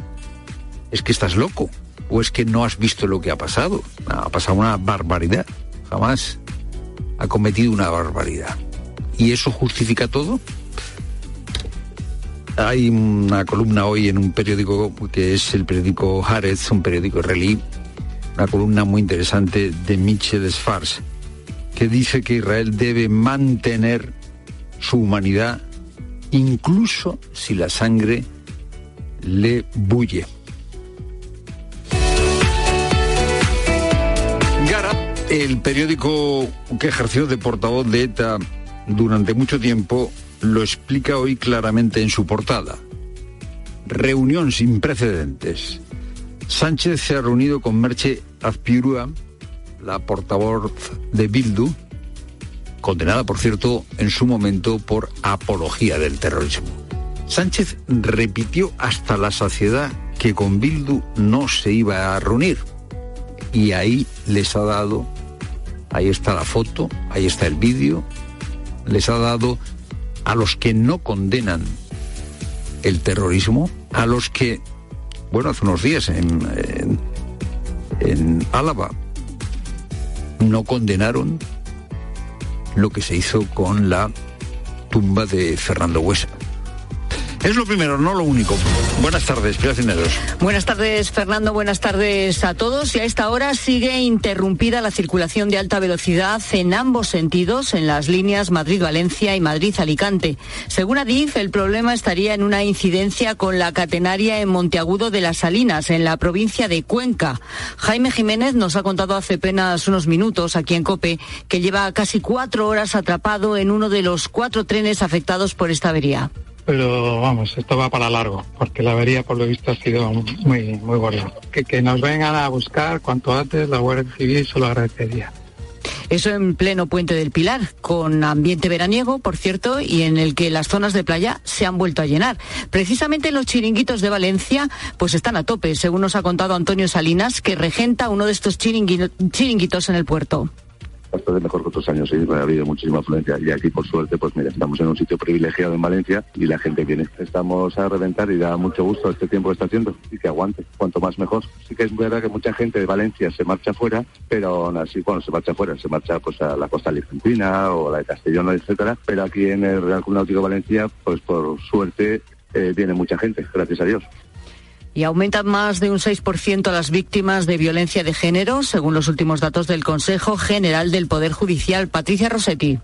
es que estás loco o es que no has visto lo que ha pasado. Ha pasado una barbaridad. Jamás ha cometido una barbaridad. ¿Y eso justifica todo? Hay una columna hoy en un periódico que es el periódico Haaretz, un periódico israelí, una columna muy interesante de Michel Sfars, que dice que Israel debe mantener su humanidad incluso si la sangre le bulle. El periódico que ejerció de portavoz de ETA durante mucho tiempo, lo explica hoy claramente en su portada. Reunión sin precedentes. Sánchez se ha reunido con Merche Azpirúa, la portavoz de Bildu, condenada, por cierto, en su momento por apología del terrorismo. Sánchez repitió hasta la saciedad que con Bildu no se iba a reunir. Y ahí les ha dado, ahí está la foto, ahí está el vídeo, les ha dado a los que no condenan el terrorismo, a los que, bueno, hace unos días en, en, Álava no condenaron lo que se hizo con la tumba de Fernando Huesa. Es lo primero, no lo único. Buenas tardes, Cineros. Buenas tardes, Fernando. Buenas tardes a todos. Y a esta hora sigue interrumpida la circulación de alta velocidad en ambos sentidos, en las líneas Madrid-Valencia y Madrid-Alicante. Según Adif, el problema estaría en una incidencia con la catenaria en Monteagudo de las Salinas, en la provincia de Cuenca. Jaime Jiménez nos ha contado hace apenas unos minutos aquí en COPE que lleva casi cuatro horas atrapado en uno de los cuatro trenes afectados por esta avería pero vamos, esto va para largo, porque la avería por lo visto ha sido muy, muy gorda. Que, que nos vengan a buscar cuanto antes la Guardia Civil se lo agradecería. Eso en pleno puente del Pilar, con ambiente veraniego, por cierto, y en el que las zonas de playa se han vuelto a llenar. Precisamente los chiringuitos de Valencia, pues están a tope, según nos ha contado Antonio Salinas, que regenta uno de estos chiringuitos en el puerto bastante mejor que otros años, sí, ha habido muchísima afluencia y aquí por suerte pues mira, estamos en un sitio privilegiado en Valencia y la gente viene. Estamos a reventar y da mucho gusto este tiempo que está haciendo y que aguante, cuanto más mejor. Sí que es verdad que mucha gente de Valencia se marcha fuera, pero aún así cuando se marcha fuera, se marcha pues a la costa argentina o a la de Castellón, etcétera, pero aquí en el Real Club Náutico Valencia, pues por suerte eh, viene mucha gente, gracias a Dios y aumentan más de un 6% las víctimas de violencia de género, según los últimos datos del Consejo General del Poder Judicial. Patricia Rossetti.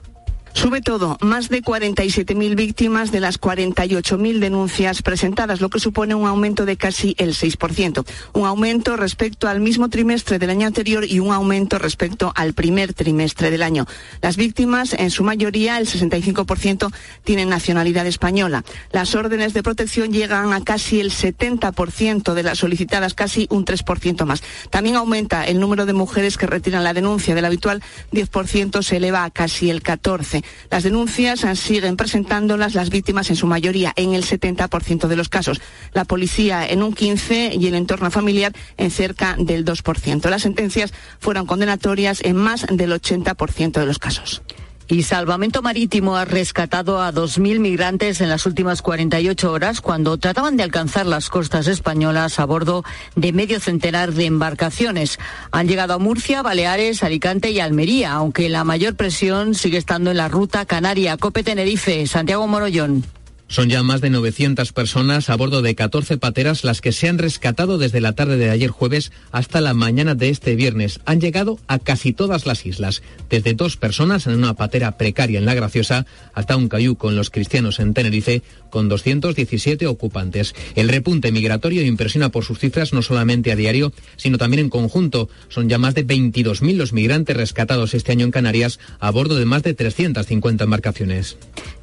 Sube todo, más de 47.000 víctimas de las 48.000 denuncias presentadas, lo que supone un aumento de casi el 6%. Un aumento respecto al mismo trimestre del año anterior y un aumento respecto al primer trimestre del año. Las víctimas, en su mayoría, el 65%, tienen nacionalidad española. Las órdenes de protección llegan a casi el 70% de las solicitadas, casi un 3% más. También aumenta el número de mujeres que retiran la denuncia. Del habitual 10% se eleva a casi el 14%. Las denuncias siguen presentándolas las víctimas en su mayoría, en el 70% de los casos. La policía en un 15% y el entorno familiar en cerca del 2%. Las sentencias fueron condenatorias en más del 80% de los casos. Y Salvamento Marítimo ha rescatado a 2.000 migrantes en las últimas 48 horas cuando trataban de alcanzar las costas españolas a bordo de medio centenar de embarcaciones. Han llegado a Murcia, Baleares, Alicante y Almería, aunque la mayor presión sigue estando en la ruta Canaria, Cope Tenerife, Santiago Morollón. Son ya más de 900 personas a bordo de 14 pateras las que se han rescatado desde la tarde de ayer jueves hasta la mañana de este viernes. Han llegado a casi todas las islas, desde dos personas en una patera precaria en La Graciosa hasta un cayú con los cristianos en Tenerife con 217 ocupantes. El repunte migratorio impresiona por sus cifras no solamente a diario, sino también en conjunto. Son ya más de 22.000 los migrantes rescatados este año en Canarias a bordo de más de 350 embarcaciones.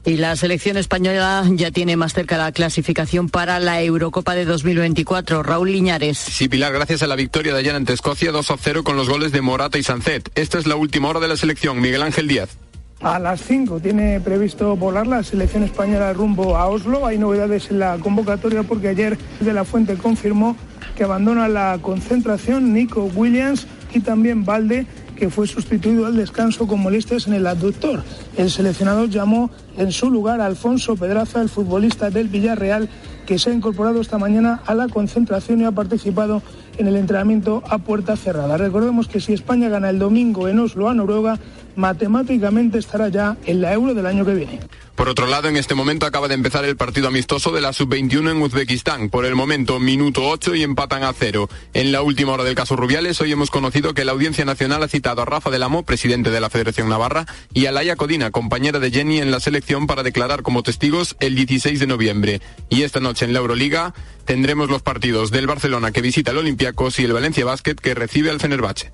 Y la selección española ya tiene más cerca la clasificación para la Eurocopa de 2024. Raúl Liñares. Sí, Pilar, gracias a la victoria de ayer ante Escocia 2 a 0 con los goles de Morata y Sancet. Esta es la última hora de la selección. Miguel Ángel Díaz. A las 5 tiene previsto volar la selección española rumbo a Oslo. Hay novedades en la convocatoria porque ayer de la Fuente confirmó que abandona la concentración Nico Williams y también Valde que fue sustituido al descanso con molestias en el abductor. El seleccionador llamó en su lugar a Alfonso Pedraza, el futbolista del Villarreal, que se ha incorporado esta mañana a la concentración y ha participado en el entrenamiento a puerta cerrada. Recordemos que si España gana el domingo en Oslo a Noruega, matemáticamente estará ya en la euro del año que viene. Por otro lado, en este momento acaba de empezar el partido amistoso de la sub-21 en Uzbekistán. Por el momento, minuto 8 y empatan a cero. En la última hora del caso Rubiales, hoy hemos conocido que la Audiencia Nacional ha citado a Rafa del Amo, presidente de la Federación Navarra, y a Laia Codina, compañera de Jenny en la selección, para declarar como testigos el 16 de noviembre. Y esta noche en la Euroliga tendremos los partidos del Barcelona que visita el Olympiacos y el Valencia Basket que recibe al Fenerbahce.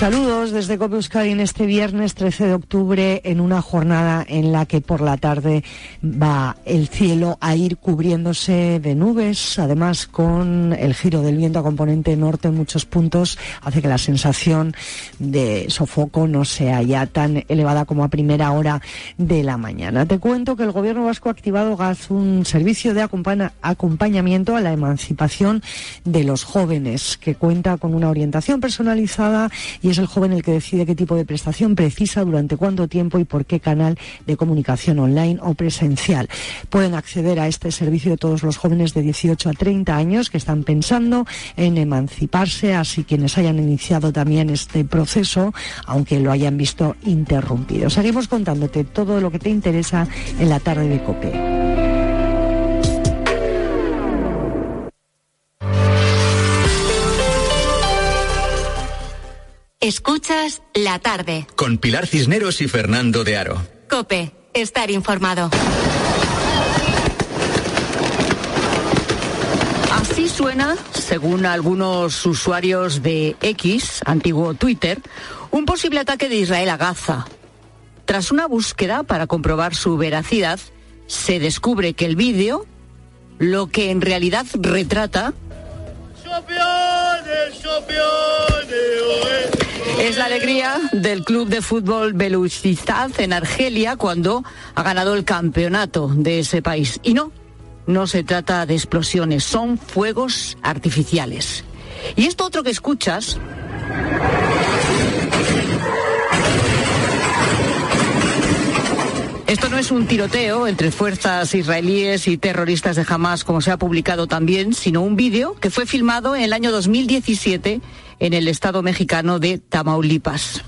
Saludos desde Cope Euskadi en este viernes 13 de octubre en una jornada en la que por la tarde va el cielo a ir cubriéndose de nubes, además con el giro del viento a componente norte en muchos puntos hace que la sensación de sofoco no sea ya tan elevada como a primera hora de la mañana. Te cuento que el gobierno vasco ha activado GAZ un servicio de acompañamiento a la emancipación de los jóvenes que cuenta con una orientación personalizada y es el joven el que decide qué tipo de prestación precisa, durante cuánto tiempo y por qué canal de comunicación online o presencial. Pueden acceder a este servicio de todos los jóvenes de 18 a 30 años que están pensando en emanciparse, así quienes hayan iniciado también este proceso, aunque lo hayan visto interrumpido. Seguimos contándote todo lo que te interesa en la tarde de COPE. Escuchas la tarde. Con Pilar Cisneros y Fernando de Aro. Cope, estar informado. Así suena, según algunos usuarios de X, antiguo Twitter, un posible ataque de Israel a Gaza. Tras una búsqueda para comprobar su veracidad, se descubre que el vídeo, lo que en realidad retrata, es la alegría del club de fútbol Beluchistad en Argelia cuando ha ganado el campeonato de ese país. Y no, no se trata de explosiones, son fuegos artificiales. Y esto otro que escuchas Esto no es un tiroteo entre fuerzas israelíes y terroristas de Hamas, como se ha publicado también, sino un vídeo que fue filmado en el año 2017 en el estado mexicano de Tamaulipas.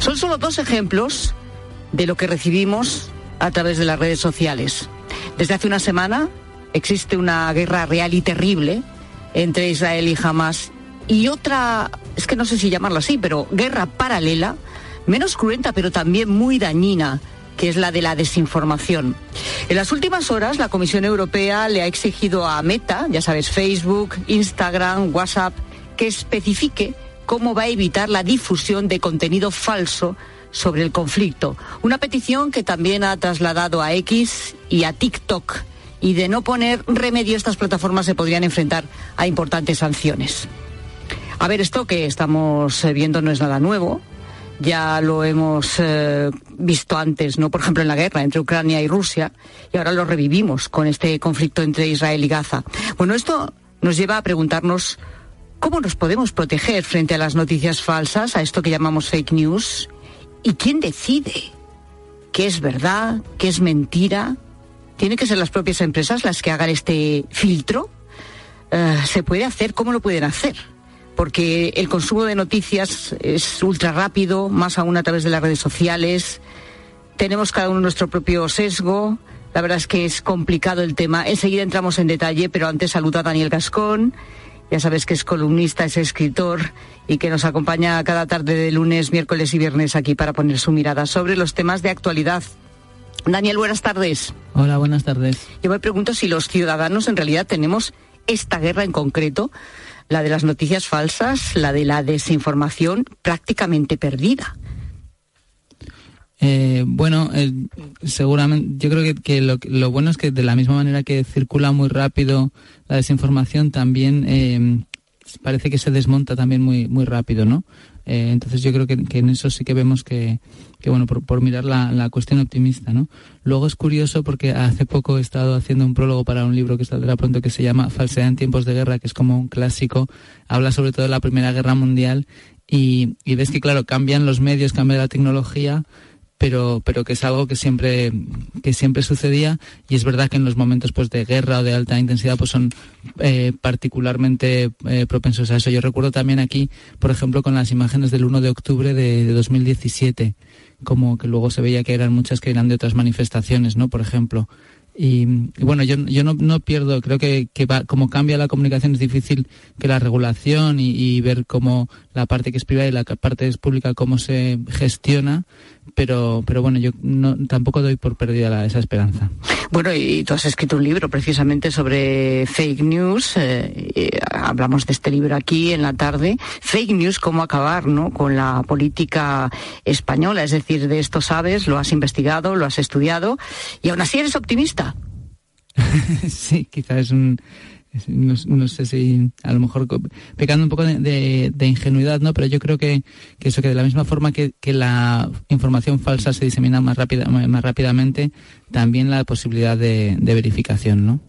Son solo dos ejemplos de lo que recibimos a través de las redes sociales. Desde hace una semana existe una guerra real y terrible entre Israel y Hamas y otra, es que no sé si llamarla así, pero guerra paralela, menos cruenta pero también muy dañina que es la de la desinformación. En las últimas horas, la Comisión Europea le ha exigido a Meta, ya sabes, Facebook, Instagram, WhatsApp, que especifique cómo va a evitar la difusión de contenido falso sobre el conflicto. Una petición que también ha trasladado a X y a TikTok. Y de no poner remedio, estas plataformas se podrían enfrentar a importantes sanciones. A ver, esto que estamos eh, viendo no es nada nuevo ya lo hemos eh, visto antes, ¿no? Por ejemplo, en la guerra entre Ucrania y Rusia, y ahora lo revivimos con este conflicto entre Israel y Gaza. Bueno, esto nos lleva a preguntarnos cómo nos podemos proteger frente a las noticias falsas, a esto que llamamos fake news, y quién decide qué es verdad, qué es mentira. ¿Tienen que ser las propias empresas las que hagan este filtro? Eh, ¿Se puede hacer? ¿Cómo lo pueden hacer? Porque el consumo de noticias es ultra rápido, más aún a través de las redes sociales. Tenemos cada uno nuestro propio sesgo. La verdad es que es complicado el tema. Enseguida entramos en detalle, pero antes saluda a Daniel Gascón. Ya sabes que es columnista, es escritor y que nos acompaña cada tarde de lunes, miércoles y viernes aquí para poner su mirada sobre los temas de actualidad. Daniel, buenas tardes. Hola, buenas tardes. Yo me pregunto si los ciudadanos en realidad tenemos esta guerra en concreto la de las noticias falsas, la de la desinformación prácticamente perdida. Eh, bueno, eh, seguramente, yo creo que, lo, bueno es que de la misma manera que circula muy rápido la desinformación, también eh, parece que se desmonta también muy, muy rápido, ¿no? Eh, entonces yo creo que, en eso sí que vemos que, bueno, por, mirar la, cuestión optimista, ¿no? Luego es curioso porque hace poco he estado haciendo un prólogo para un libro que saldrá pronto que se llama Falsedad en tiempos de guerra, que es como un clásico, habla sobre todo de la Primera Guerra Mundial y, ves que, claro, cambian los medios, cambia la tecnología, pero, pero que es algo que siempre, que siempre sucedía y es verdad que en los momentos pues, de guerra o de alta intensidad pues son eh, particularmente eh, propensos a eso. Yo recuerdo también aquí, por ejemplo, con las imágenes del 1 de octubre de, de 2017, como que luego se veía que eran muchas que eran de otras manifestaciones, ¿no? Por ejemplo. Y, bueno, yo, yo no, no, pierdo, creo que, que va, como cambia la comunicación es difícil que la regulación y, ver cómo la parte que es privada y la parte es pública, cómo se gestiona, pero, pero bueno, yo no, tampoco doy por perdida esa esperanza. Bueno, y tú has escrito un libro precisamente sobre fake news. Eh, hablamos de este libro aquí en la tarde. Fake news, cómo acabar ¿no? con la política española. Es decir, de esto sabes, lo has investigado, lo has estudiado y aún así eres optimista. <laughs> sí, quizás es un, no, sé si a lo mejor pecando un poco de, ingenuidad, ¿no? Pero yo creo que, eso, que de la misma forma que, la información falsa se disemina más, rápida, más rápidamente, también la posibilidad de, verificación, ¿no?